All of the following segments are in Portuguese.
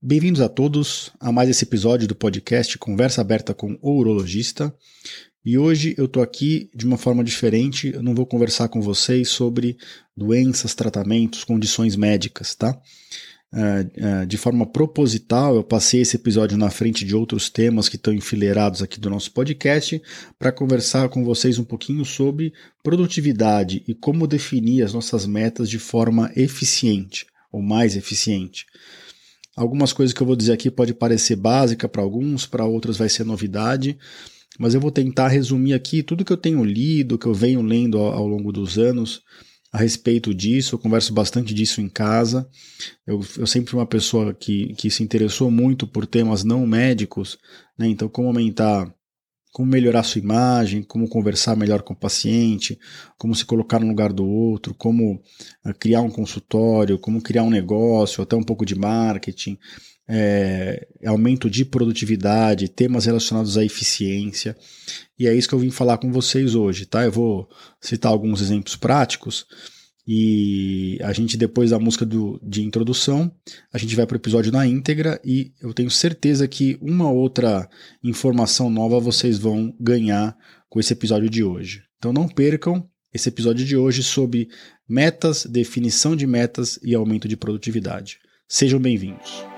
Bem-vindos a todos a mais esse episódio do podcast Conversa Aberta com o Urologista. E hoje eu tô aqui de uma forma diferente, eu não vou conversar com vocês sobre doenças, tratamentos, condições médicas, tá? Uh, uh, de forma proposital, eu passei esse episódio na frente de outros temas que estão enfileirados aqui do nosso podcast para conversar com vocês um pouquinho sobre produtividade e como definir as nossas metas de forma eficiente ou mais eficiente. Algumas coisas que eu vou dizer aqui pode parecer básica para alguns, para outros vai ser novidade, mas eu vou tentar resumir aqui tudo que eu tenho lido, que eu venho lendo ao, ao longo dos anos a respeito disso. Eu converso bastante disso em casa. Eu, eu sempre fui uma pessoa que, que se interessou muito por temas não médicos, né? Então, como aumentar como melhorar sua imagem, como conversar melhor com o paciente, como se colocar no lugar do outro, como uh, criar um consultório, como criar um negócio, até um pouco de marketing, é, aumento de produtividade, temas relacionados à eficiência. E é isso que eu vim falar com vocês hoje, tá? Eu vou citar alguns exemplos práticos e a gente, depois da música do, de introdução, a gente vai para o episódio na íntegra e eu tenho certeza que uma outra informação nova vocês vão ganhar com esse episódio de hoje. Então não percam esse episódio de hoje sobre metas, definição de metas e aumento de produtividade. Sejam bem-vindos.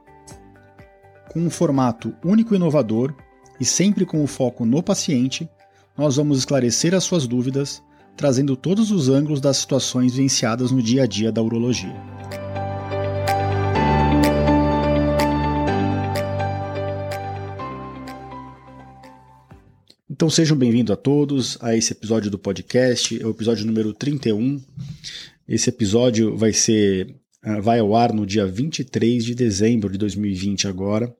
com um formato único e inovador e sempre com o foco no paciente, nós vamos esclarecer as suas dúvidas, trazendo todos os ângulos das situações vivenciadas no dia a dia da urologia. Então sejam bem-vindos a todos a esse episódio do podcast, é o episódio número 31. Esse episódio vai ser vai ao ar no dia 23 de dezembro de 2020 agora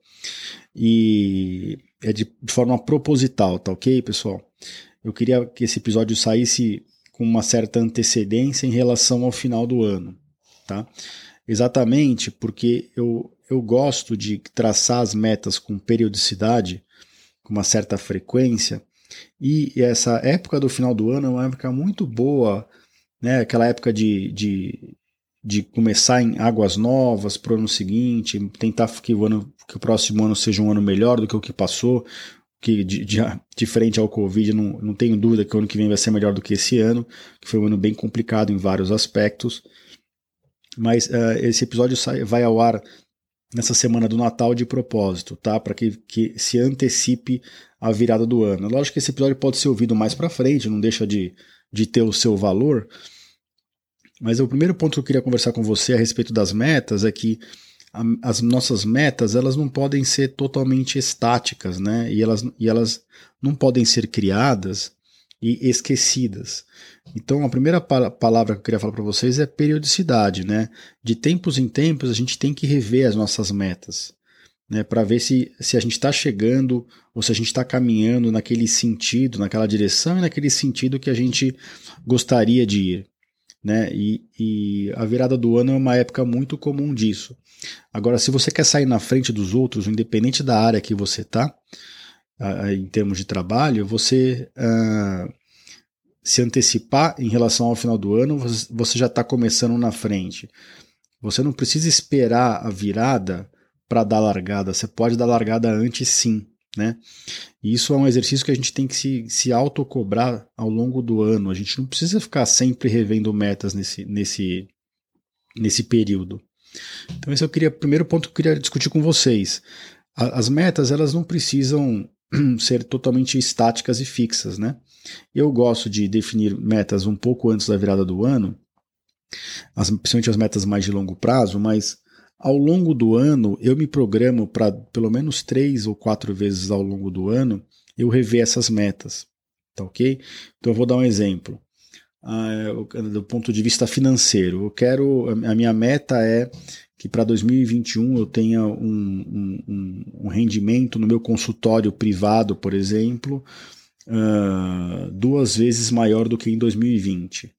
e é de, de forma proposital, tá ok, pessoal? Eu queria que esse episódio saísse com uma certa antecedência em relação ao final do ano, tá? Exatamente porque eu, eu gosto de traçar as metas com periodicidade, com uma certa frequência, e essa época do final do ano é uma época muito boa, né? Aquela época de, de, de começar em águas novas para o ano seguinte, tentar que o, ano, que o próximo ano seja um ano melhor do que o que passou, que de, de, diferente ao Covid, não, não tenho dúvida que o ano que vem vai ser melhor do que esse ano, que foi um ano bem complicado em vários aspectos. Mas uh, esse episódio sai, vai ao ar nessa semana do Natal de propósito, tá? Para que, que se antecipe a virada do ano. Lógico que esse episódio pode ser ouvido mais para frente, não deixa de, de ter o seu valor, mas o primeiro ponto que eu queria conversar com você a respeito das metas é que a, as nossas metas elas não podem ser totalmente estáticas, né? E elas, e elas não podem ser criadas e esquecidas. Então, a primeira pa palavra que eu queria falar para vocês é periodicidade, né? De tempos em tempos a gente tem que rever as nossas metas, né? Para ver se, se a gente está chegando ou se a gente está caminhando naquele sentido, naquela direção e naquele sentido que a gente gostaria de ir né? E, e, a virada do ano é uma época muito comum disso. Agora, se você quer sair na frente dos outros, independente da área que você está, em termos de trabalho, você uh, se antecipar em relação ao final do ano, você já está começando na frente. Você não precisa esperar a virada para dar largada, você pode dar largada antes sim. Né? E isso é um exercício que a gente tem que se, se autocobrar ao longo do ano. A gente não precisa ficar sempre revendo metas nesse, nesse, nesse período. Então esse é o queria, primeiro ponto que eu queria discutir com vocês. as metas elas não precisam ser totalmente estáticas e fixas, né? Eu gosto de definir metas um pouco antes da virada do ano, as, principalmente as metas mais de longo prazo, mas ao longo do ano, eu me programo para pelo menos três ou quatro vezes ao longo do ano eu rever essas metas. Tá ok? Então eu vou dar um exemplo. Ah, do ponto de vista financeiro, eu quero. A minha meta é que para 2021 eu tenha um, um, um, rendimento no meu consultório privado, por exemplo, uh, duas vezes maior do que em 2020.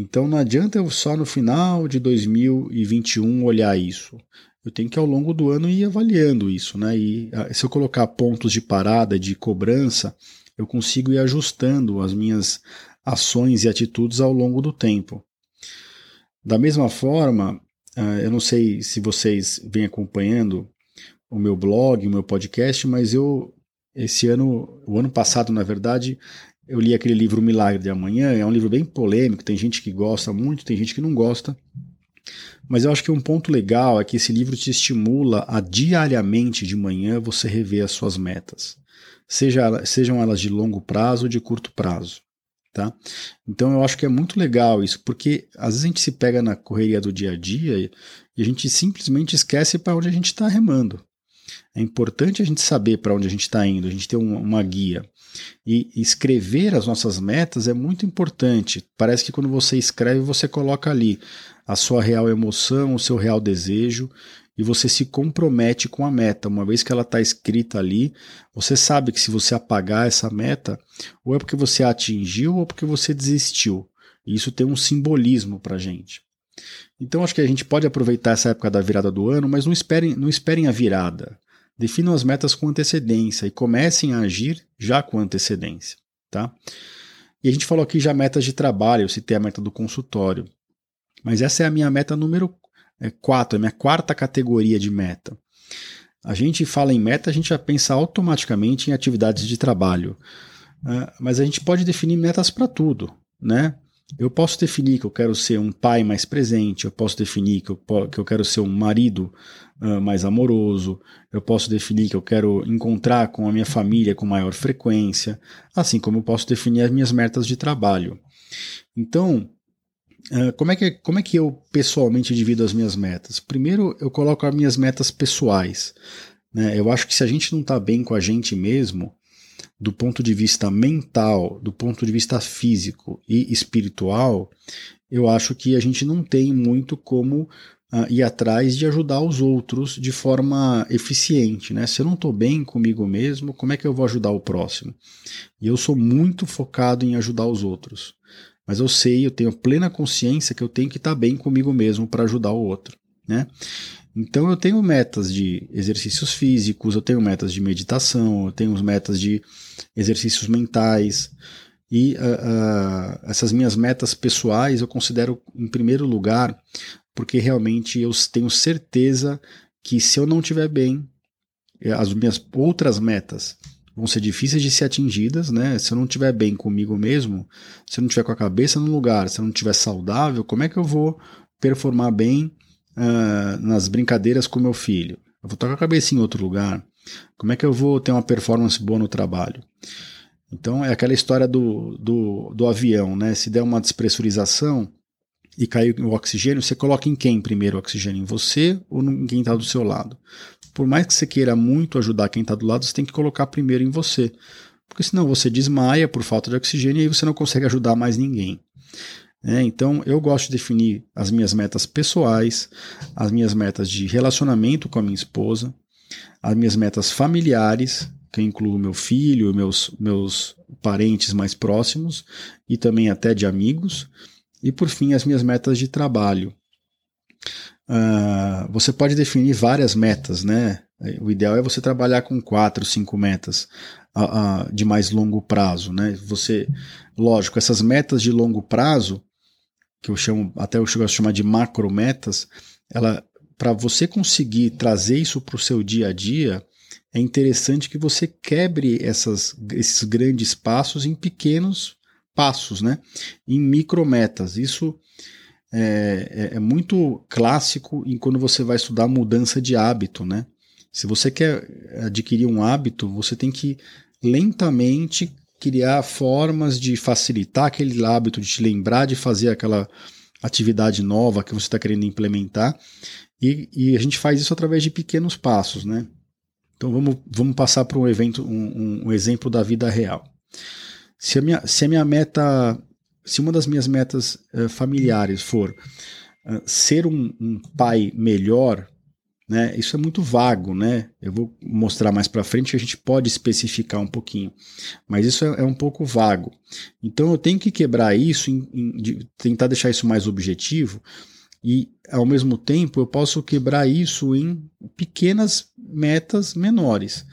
Então não adianta eu só no final de 2021 olhar isso. Eu tenho que ao longo do ano ir avaliando isso, né? E ah, se eu colocar pontos de parada, de cobrança, eu consigo ir ajustando as minhas ações e atitudes ao longo do tempo. Da mesma forma, ah, eu não sei se vocês vêm acompanhando o meu blog, o meu podcast, mas eu esse ano, o ano passado, na verdade, eu li aquele livro Milagre de Amanhã, é um livro bem polêmico, tem gente que gosta muito, tem gente que não gosta. Mas eu acho que um ponto legal é que esse livro te estimula a diariamente de manhã você rever as suas metas, seja, sejam elas de longo prazo ou de curto prazo. Tá? Então eu acho que é muito legal isso, porque às vezes a gente se pega na correria do dia a dia e a gente simplesmente esquece para onde a gente está remando. É importante a gente saber para onde a gente está indo, a gente ter uma guia. E escrever as nossas metas é muito importante. Parece que quando você escreve, você coloca ali a sua real emoção, o seu real desejo, e você se compromete com a meta. Uma vez que ela está escrita ali, você sabe que se você apagar essa meta, ou é porque você atingiu ou porque você desistiu. E isso tem um simbolismo para a gente. Então acho que a gente pode aproveitar essa época da virada do ano, mas não esperem, não esperem a virada. Definam as metas com antecedência e comecem a agir já com antecedência. Tá? E a gente falou aqui já metas de trabalho, eu citei a meta do consultório. Mas essa é a minha meta número 4, é, é a minha quarta categoria de meta. A gente fala em meta, a gente já pensa automaticamente em atividades de trabalho. Uh, mas a gente pode definir metas para tudo, né? Eu posso definir que eu quero ser um pai mais presente, eu posso definir que eu, que eu quero ser um marido uh, mais amoroso, eu posso definir que eu quero encontrar com a minha família com maior frequência, assim como eu posso definir as minhas metas de trabalho. Então, uh, como, é que, como é que eu pessoalmente divido as minhas metas? Primeiro, eu coloco as minhas metas pessoais. Né? Eu acho que se a gente não está bem com a gente mesmo, do ponto de vista mental, do ponto de vista físico e espiritual, eu acho que a gente não tem muito como uh, ir atrás de ajudar os outros de forma eficiente. Né? Se eu não estou bem comigo mesmo, como é que eu vou ajudar o próximo? E eu sou muito focado em ajudar os outros. Mas eu sei, eu tenho plena consciência que eu tenho que estar tá bem comigo mesmo para ajudar o outro. Né? Então eu tenho metas de exercícios físicos, eu tenho metas de meditação, eu tenho metas de exercícios mentais. E uh, uh, essas minhas metas pessoais eu considero em primeiro lugar porque realmente eu tenho certeza que se eu não estiver bem, eh, as minhas outras metas vão ser difíceis de ser atingidas, né? Se eu não estiver bem comigo mesmo, se eu não estiver com a cabeça no lugar, se eu não estiver saudável, como é que eu vou performar bem uh, nas brincadeiras com meu filho? Eu vou com a cabeça em outro lugar. Como é que eu vou ter uma performance boa no trabalho? Então é aquela história do, do, do avião, né? Se der uma despressurização e cair o oxigênio, você coloca em quem primeiro o oxigênio? Em você ou em quem está do seu lado? Por mais que você queira muito ajudar quem está do lado, você tem que colocar primeiro em você. Porque senão você desmaia por falta de oxigênio e aí você não consegue ajudar mais ninguém. É, então, eu gosto de definir as minhas metas pessoais, as minhas metas de relacionamento com a minha esposa, as minhas metas familiares, que incluo meu filho, meus, meus parentes mais próximos e também até de amigos, e por fim, as minhas metas de trabalho. Uh, você pode definir várias metas, né? O ideal é você trabalhar com quatro, cinco metas uh, uh, de mais longo prazo, né? Você, lógico, essas metas de longo prazo que eu chamo, até eu chego a chamar de macrometas, ela para você conseguir trazer isso para o seu dia a dia, é interessante que você quebre essas, esses grandes passos em pequenos passos, né? em micrometas. Isso é, é, é, muito clássico em quando você vai estudar mudança de hábito. Né? Se você quer adquirir um hábito, você tem que lentamente criar formas de facilitar aquele hábito, de te lembrar de fazer aquela atividade nova que você está querendo implementar. E, e, a gente faz isso através de pequenos passos, né? Então vamos, vamos passar para um evento, um, um, exemplo da vida real. Se a minha, se a minha meta, se uma das minhas metas uh, familiares for uh, ser um, um, pai melhor, né? Isso é muito vago, né? Eu vou mostrar mais para frente que a gente pode especificar um pouquinho, mas isso é, é, um pouco vago. Então eu tenho que quebrar isso, em, em, de, tentar deixar isso mais objetivo e ao mesmo tempo eu posso quebrar isso em pequenas metas menores.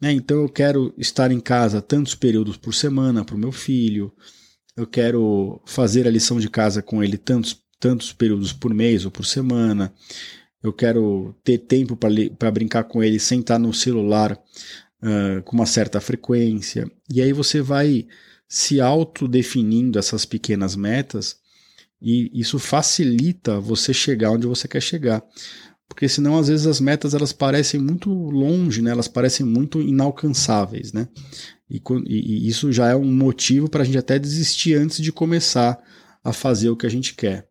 Né? Então eu quero estar em casa tantos períodos por semana para o meu filho, eu quero fazer a lição de casa com ele tantos, tantos períodos por mês ou por semana, eu quero ter tempo para brincar com ele sem estar no celular uh, com uma certa frequência. E aí você vai se autodefinindo essas pequenas metas e isso facilita você chegar onde você quer chegar. Porque senão, às vezes, as metas elas parecem muito longe, né? elas parecem muito inalcançáveis. Né? E, e, isso já é um motivo para a gente até desistir antes de começar a fazer o que a gente quer.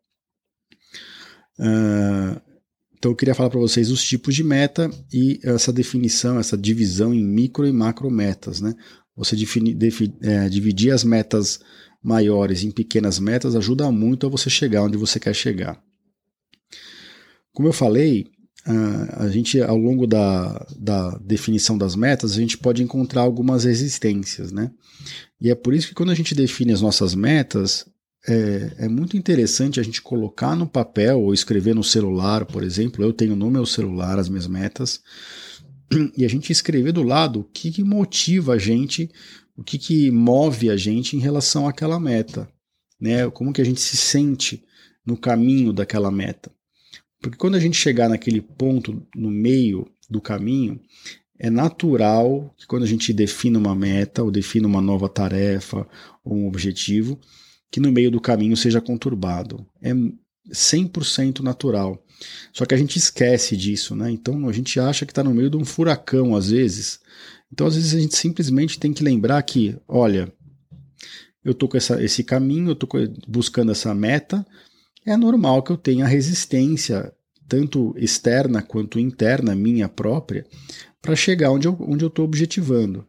Então eu queria falar para vocês os tipos de meta e essa definição, essa divisão em micro e macro metas. Né? Você defini, defi, é, dividir as metas maiores em pequenas metas ajuda muito a você chegar onde você quer chegar. Como eu falei, a gente ao longo da, da definição das metas, a gente pode encontrar algumas resistências, né? E é por isso que quando a gente define as nossas metas, é, é, muito interessante a gente colocar no papel ou escrever no celular, por exemplo. Eu tenho no meu celular as minhas metas e a gente escrever do lado o que, que motiva a gente o que, que move a gente em relação àquela meta, né? Como que a gente se sente no caminho daquela meta. Porque quando a gente chegar naquele ponto no meio do caminho, é natural que quando a gente define uma meta ou define uma nova tarefa ou um objetivo, que no meio do caminho seja conturbado. É 100% natural. Só que a gente esquece disso, né? Então a gente acha que está no meio de um furacão às vezes, então, às vezes, a gente simplesmente tem que lembrar que, olha, eu estou com essa, esse caminho, eu estou buscando essa meta, é normal que eu tenha resistência, tanto externa quanto interna, minha própria, para chegar onde eu estou objetivando.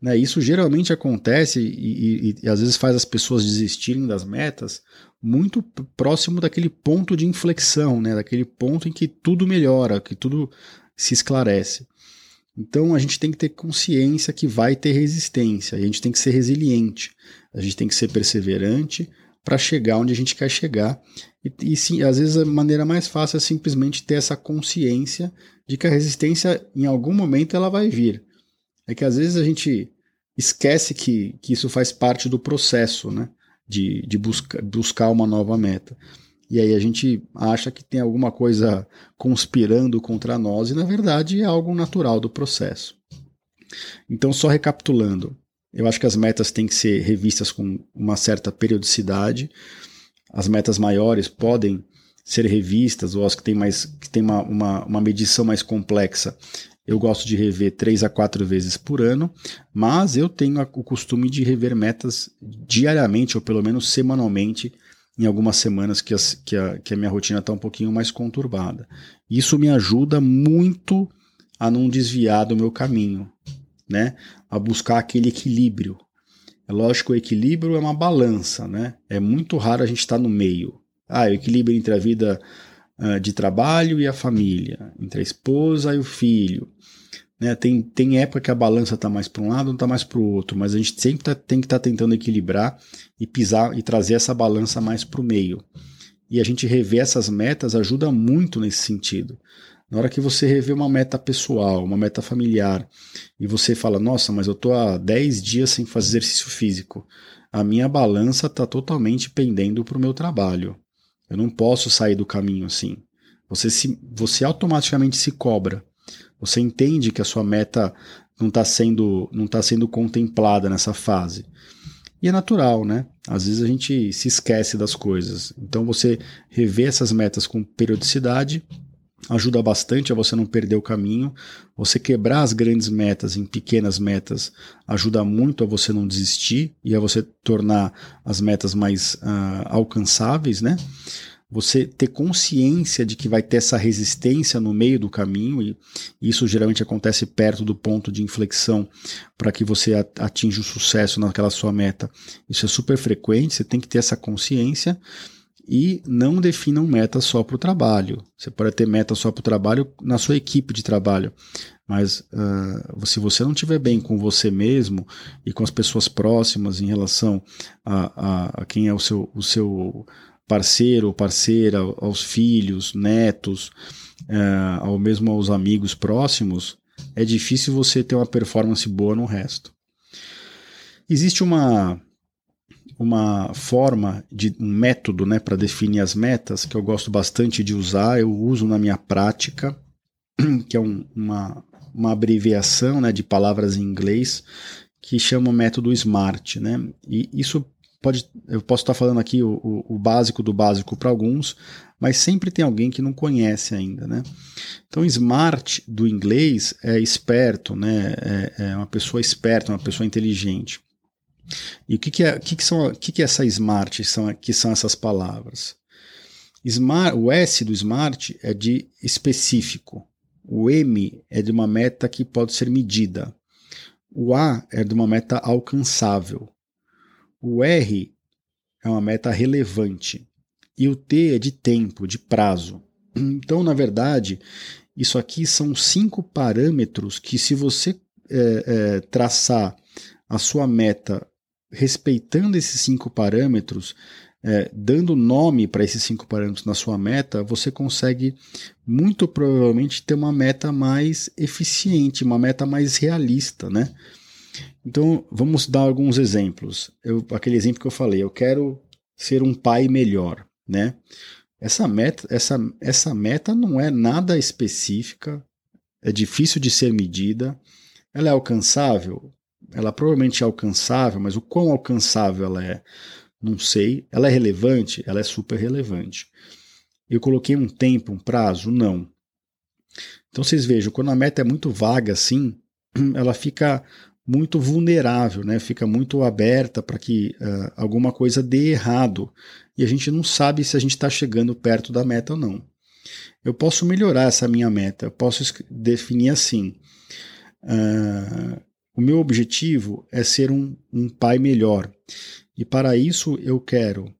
Né? Isso geralmente acontece e, e, e, às vezes faz as pessoas desistirem das metas muito próximo daquele ponto de inflexão, né? daquele ponto em que tudo melhora, que tudo se esclarece. Então a gente tem que ter consciência que vai ter resistência, a gente tem que ser resiliente, a gente tem que ser perseverante para chegar onde a gente quer chegar. E, e sim, às vezes a maneira mais fácil é simplesmente ter essa consciência de que a resistência em algum momento ela vai vir. É que às vezes a gente esquece que, que isso faz parte do processo, né? De, de busca, buscar uma nova meta. E aí a gente acha que tem alguma coisa conspirando contra nós e na verdade é algo natural do processo. Então, só recapitulando, eu acho que as metas têm que ser revistas com uma certa periodicidade. As metas maiores podem ser revistas, ou as que têm mais que tem uma, uma, uma medição mais complexa, eu gosto de rever três a quatro vezes por ano, mas eu tenho o costume de rever metas diariamente ou pelo menos semanalmente em algumas semanas que, as, que, a, que a minha rotina está um pouquinho mais conturbada. Isso me ajuda muito a não desviar do meu caminho, né? A buscar aquele equilíbrio. É lógico o equilíbrio é uma balança, né? É muito raro a gente estar tá no meio. Ah, o equilíbrio entre a vida uh, de trabalho e a família, entre a esposa e o filho, né? Tem, tem época que a balança está mais para um lado, não está mais para o outro, mas a gente sempre tá, tem que estar tá tentando equilibrar e pisar e trazer essa balança mais para o meio. E a gente rever essas metas ajuda muito nesse sentido. Na hora que você rever uma meta pessoal, uma meta familiar, e você fala, nossa, mas eu estou há 10 dias sem fazer exercício físico, a minha balança está totalmente pendendo para o meu trabalho. Eu não posso sair do caminho assim. Você, se, você automaticamente se cobra. Você entende que a sua meta não está sendo, não tá sendo contemplada nessa fase. E é natural, né? Às vezes a gente se esquece das coisas. Então você rever essas metas com periodicidade ajuda bastante a você não perder o caminho. Você quebrar as grandes metas em pequenas metas ajuda muito a você não desistir e a você tornar as metas mais uh, alcançáveis, né? você ter consciência de que vai ter essa resistência no meio do caminho, e isso geralmente acontece perto do ponto de inflexão para que você atinja o sucesso naquela sua meta. Isso é super frequente, você tem que ter essa consciência e não definam meta só para o trabalho. Você pode ter meta só para o trabalho na sua equipe de trabalho, mas uh, se você não estiver bem com você mesmo e com as pessoas próximas em relação a, a, a quem é o seu, o seu parceiro ou parceira, aos filhos, netos, uh, ao mesmo aos amigos próximos, é difícil você ter uma performance boa no resto. Existe uma uma forma de um método, né, para definir as metas que eu gosto bastante de usar, eu uso na minha prática, que é um, uma uma abreviação né, de palavras em inglês que chama o método SMART. Né? E isso pode. Eu posso estar falando aqui o, o, o básico do básico para alguns, mas sempre tem alguém que não conhece ainda. Né? Então, SMART do inglês é esperto, né? é, é uma pessoa esperta, uma pessoa inteligente. E o que, que, é, que, que, são, que, que é essa smart, são, que são essas palavras? Smart, o S do smart é de específico. O M é de uma meta que pode ser medida. O A é de uma meta alcançável. O R é uma meta relevante. E o T é de tempo, de prazo. Então, na verdade, isso aqui são cinco parâmetros que, se você é, é, traçar a sua meta respeitando esses cinco parâmetros, é, dando nome para esses cinco parâmetros na sua meta, você consegue muito provavelmente ter uma meta mais eficiente, uma meta mais realista, né? Então, vamos dar alguns exemplos. Eu, aquele exemplo que eu falei, eu quero ser um pai melhor, né? Essa meta, essa, essa meta não é nada específica, é difícil de ser medida, ela é alcançável? Ela provavelmente é alcançável, mas o quão alcançável ela é? Não sei. Ela é relevante? Ela é super relevante. Eu coloquei um tempo, um prazo? Não. Então vocês vejam, quando a meta é muito vaga assim, ela fica muito vulnerável, né? fica muito aberta para que uh, alguma coisa dê errado e a gente não sabe se a gente está chegando perto da meta ou não. Eu posso melhorar essa minha meta, eu posso definir assim: uh, o meu objetivo é ser um, um pai melhor. E para isso eu quero,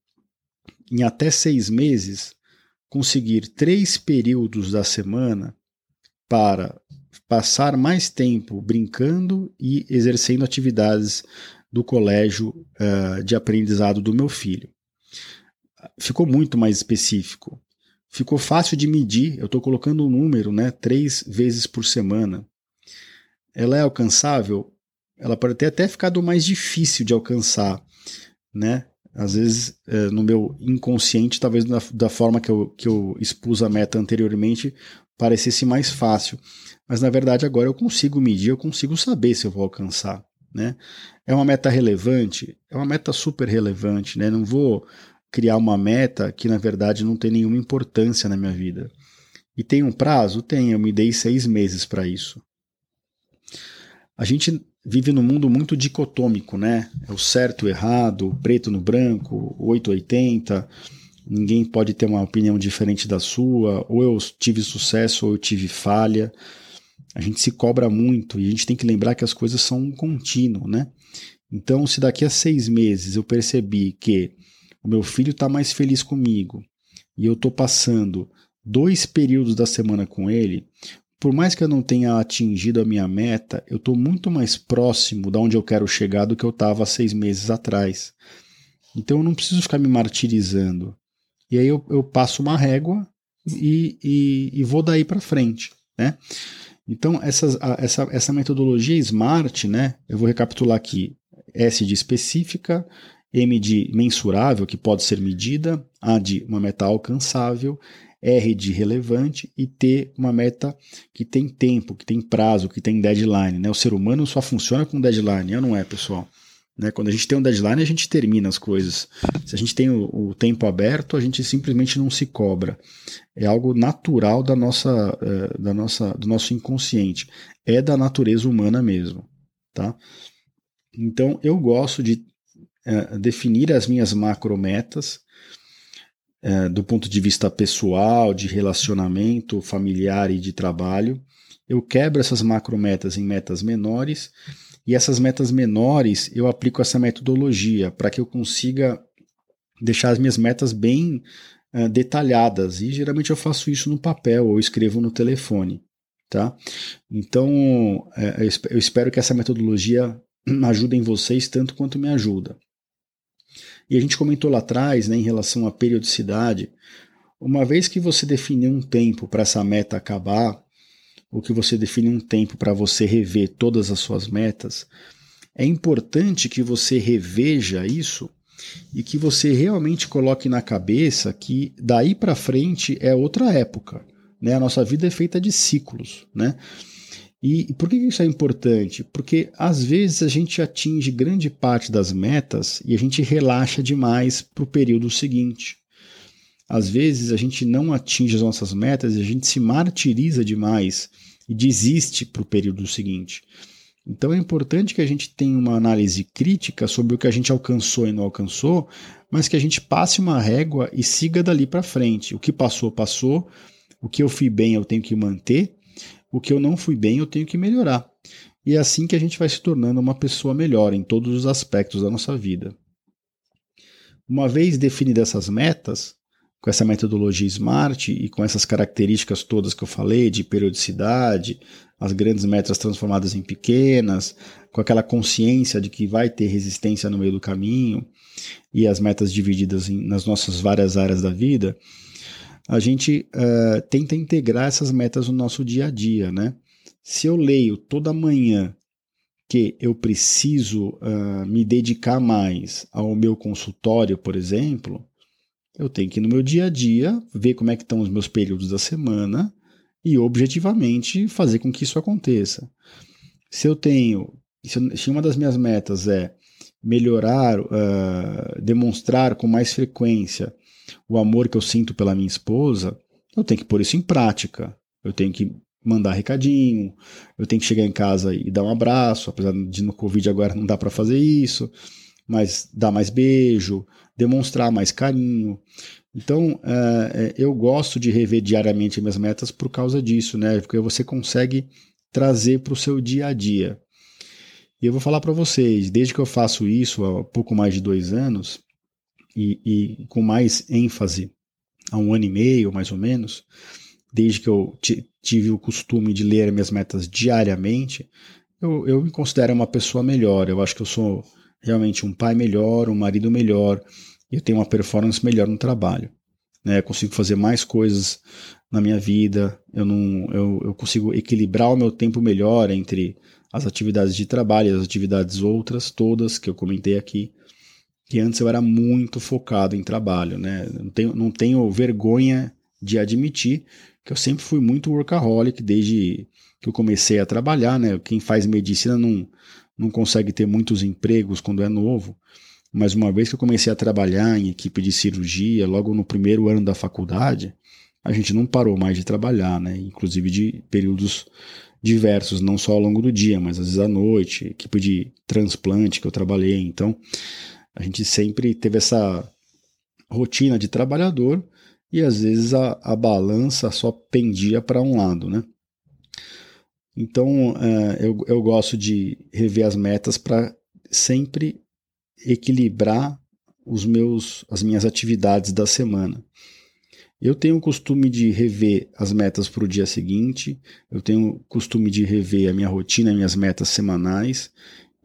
em até seis meses, conseguir três períodos da semana para passar mais tempo brincando e exercendo atividades do colégio uh, de aprendizado do meu filho. Ficou muito mais específico. Ficou fácil de medir. Eu estou colocando um número, né? Três vezes por semana. Ela é alcançável? Ela pode ter até ficado mais difícil de alcançar, né? Às vezes, é, no meu inconsciente, talvez da, da, forma que eu, que eu expus a meta anteriormente, parecesse mais fácil. Mas, na verdade, agora eu consigo medir, eu consigo saber se eu vou alcançar. Né? É uma meta relevante? É uma meta super relevante. Né? Não vou criar uma meta que, na verdade, não tem nenhuma importância na minha vida. E tem um prazo? Tem, eu me dei seis meses para isso. A gente vive num mundo muito dicotômico, né? É o certo, o errado, o preto no branco, 880. Ninguém pode ter uma opinião diferente da sua. Ou eu tive sucesso ou eu tive falha. A gente se cobra muito e a gente tem que lembrar que as coisas são um contínuo, né? Então, se daqui a seis meses eu percebi que o meu filho está mais feliz comigo e eu estou passando dois períodos da semana com ele, por mais que eu não tenha atingido a minha meta, eu estou muito mais próximo da onde eu quero chegar do que eu estava seis meses atrás. Então eu não preciso ficar me martirizando. E aí eu, eu passo uma régua e, e, e vou daí para frente, né? Então essa, essa, essa metodologia SMART, né? Eu vou recapitular aqui: S de específica, M de mensurável, que pode ser medida, A de uma meta alcançável, R de relevante e T uma meta que tem tempo, que tem prazo, que tem deadline. Né? O ser humano só funciona com deadline, não é, pessoal? Né? Quando a gente tem um deadline, a gente termina as coisas. Se a gente tem o, o, tempo aberto, a gente simplesmente não se cobra. É algo natural da nossa, é, da nossa, do nosso inconsciente. É da natureza humana mesmo. Tá? Então, eu gosto de é, definir as minhas macrometas é, do ponto de vista pessoal, de relacionamento familiar e de trabalho. Eu quebro essas macrometas em metas menores e essas metas menores eu aplico essa metodologia para que eu consiga deixar as minhas metas bem uh, detalhadas. E geralmente eu faço isso no papel ou escrevo no telefone. Tá? Então é, eu espero que essa metodologia ajude em vocês tanto quanto me ajuda. E a gente comentou lá atrás, né, em relação à periodicidade, uma vez que você definiu um tempo para essa meta acabar, ou que você define um tempo para você rever todas as suas metas, é importante que você reveja isso e que você realmente coloque na cabeça que daí para frente é outra época. Né? A nossa vida é feita de ciclos. Né? E, por que isso é importante? Porque às vezes a gente atinge grande parte das metas e a gente relaxa demais para o período seguinte. Às vezes a gente não atinge as nossas metas e a gente se martiriza demais e desiste para o período seguinte. Então é importante que a gente tenha uma análise crítica sobre o que a gente alcançou e não alcançou, mas que a gente passe uma régua e siga dali para frente. O que passou, passou. O que eu fui bem, eu tenho que manter. O que eu não fui bem, eu tenho que melhorar. E é assim que a gente vai se tornando uma pessoa melhor em todos os aspectos da nossa vida. Uma vez definidas essas metas, com essa metodologia SMART e com essas características todas que eu falei, de periodicidade, as grandes metas transformadas em pequenas, com aquela consciência de que vai ter resistência no meio do caminho e as metas divididas em, nas nossas várias áreas da vida, a gente uh, tenta integrar essas metas no nosso dia a dia, né? Se eu leio toda manhã que eu preciso uh, me dedicar mais ao meu consultório, por exemplo, eu tenho que no meu dia a dia ver como é que estão os meus períodos da semana e objetivamente fazer com que isso aconteça. Se eu tenho, se uma das minhas metas é melhorar, uh, demonstrar com mais frequência o amor que eu sinto pela minha esposa, eu tenho que pôr isso em prática. Eu tenho que mandar recadinho, eu tenho que chegar em casa e dar um abraço, apesar de no Covid agora não dá para fazer isso, mas dar mais beijo, demonstrar mais carinho. Então, é, eu gosto de rever diariamente minhas metas por causa disso, né? Porque você consegue trazer para o seu dia a dia. E eu vou falar para vocês, desde que eu faço isso há pouco mais de dois anos, e, e, com mais ênfase há um ano e meio, mais ou menos, desde que eu tive o costume de ler minhas metas diariamente, eu, eu me considero uma pessoa melhor. Eu acho que eu sou realmente um pai melhor, um marido melhor, eu tenho uma performance melhor no trabalho. Né? Eu consigo fazer mais coisas na minha vida, eu, não, eu, eu consigo equilibrar o meu tempo melhor entre as atividades de trabalho e as atividades outras, todas que eu comentei aqui, que antes eu era muito focado em trabalho. Né? Não, tenho, não tenho vergonha de admitir que eu sempre fui muito workaholic desde que eu comecei a trabalhar. Né? Quem faz medicina não, não consegue ter muitos empregos quando é novo, mas uma vez que eu comecei a trabalhar em equipe de cirurgia, logo no primeiro ano da faculdade, a gente não parou mais de trabalhar, né? Inclusive de períodos diversos, não só ao longo do dia, mas às vezes à noite, equipe de transplante que eu trabalhei. Então, a gente sempre teve essa rotina de trabalhador e às vezes a, a balança só pendia para um lado, né? Então, uh, eu, eu gosto de rever as metas para sempre equilibrar os meus, as minhas atividades da semana. Eu tenho o costume de rever as metas para o dia seguinte, eu tenho o costume de rever a minha rotina, minhas metas semanais,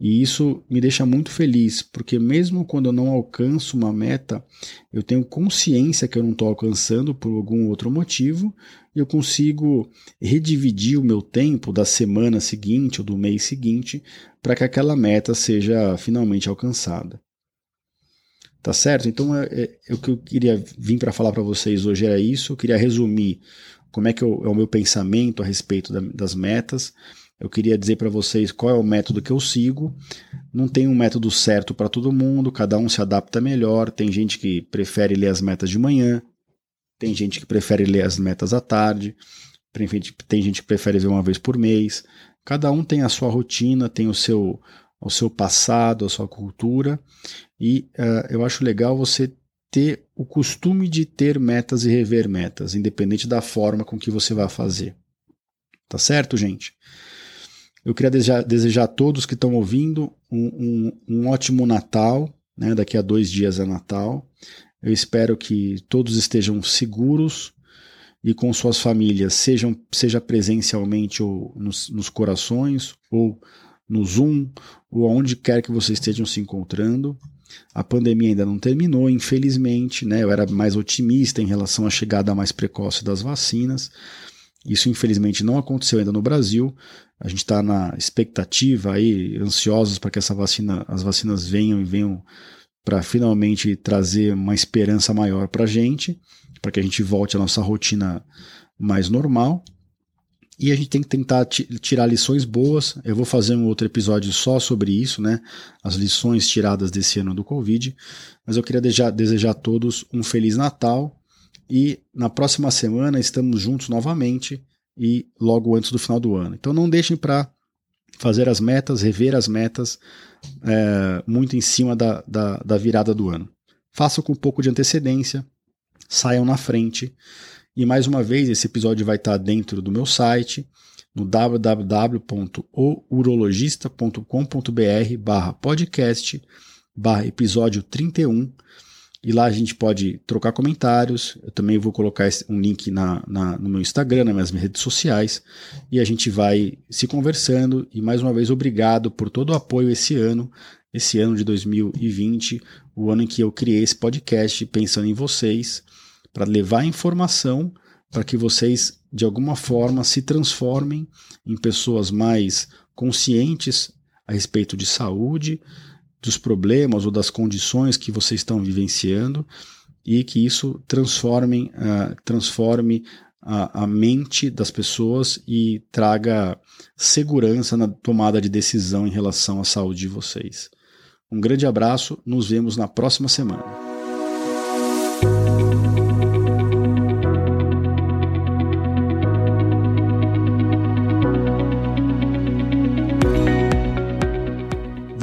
e isso me deixa muito feliz, porque mesmo quando eu não alcanço uma meta, eu tenho consciência que eu não estou alcançando por algum outro motivo, e eu consigo redividir o meu tempo da semana seguinte ou do mês seguinte para que aquela meta seja finalmente alcançada. Tá certo? Então, é, é, é o que eu queria vir para falar para vocês hoje era isso. Eu queria resumir como é que eu, é o meu pensamento a respeito da, das metas eu queria dizer para vocês qual é o método que eu sigo. Não tem um método certo para todo mundo, cada um se adapta melhor. Tem gente que prefere ler as metas de manhã, tem gente que prefere ler as metas à tarde, tem gente que prefere ver uma vez por mês. Cada um tem a sua rotina, tem o seu, o seu passado, a sua cultura, e uh, eu acho legal você ter o costume de ter metas e rever metas, independente da forma com que você vai fazer. Tá certo, gente? Eu queria desejar, desejar a todos que estão ouvindo um, um, um ótimo Natal. Né? Daqui a dois dias é Natal. Eu espero que todos estejam seguros e com suas famílias, sejam, seja presencialmente ou nos, nos corações, ou no Zoom, ou aonde quer que vocês estejam se encontrando. A pandemia ainda não terminou, infelizmente, né? Eu era mais otimista em relação à chegada mais precoce das vacinas. Isso, infelizmente, não aconteceu ainda no Brasil. A gente está na expectativa aí, ansiosos para que essa vacina, as vacinas venham e venham para finalmente trazer uma esperança maior para a gente, para que a gente volte à nossa rotina mais normal. E a gente tem que tentar tirar lições boas. Eu vou fazer um outro episódio só sobre isso, né? As lições tiradas desse ano do Covid. Mas eu queria desejar, desejar a todos um Feliz Natal. E na próxima semana estamos juntos novamente e logo antes do final do ano. Então não deixem para fazer as metas, rever as metas é, muito em cima da, da, da virada do ano. Façam com um pouco de antecedência, saiam na frente. E mais uma vez, esse episódio vai estar dentro do meu site, no www.ourologista.com.br barra podcast barra episódio 31 e lá a gente pode trocar comentários. Eu também vou colocar um link na, na, no meu Instagram, nas minhas redes sociais. E a gente vai se conversando. E mais uma vez, obrigado por todo o apoio esse ano, esse ano de 2020, o ano em que eu criei esse podcast pensando em vocês, para levar informação para que vocês, de alguma forma, se transformem em pessoas mais conscientes a respeito de saúde dos problemas ou das condições que vocês estão vivenciando e que isso transforme, uh, transforme a, a, mente das pessoas e traga segurança na tomada de decisão em relação à saúde de vocês. Um grande abraço, nos vemos na próxima semana.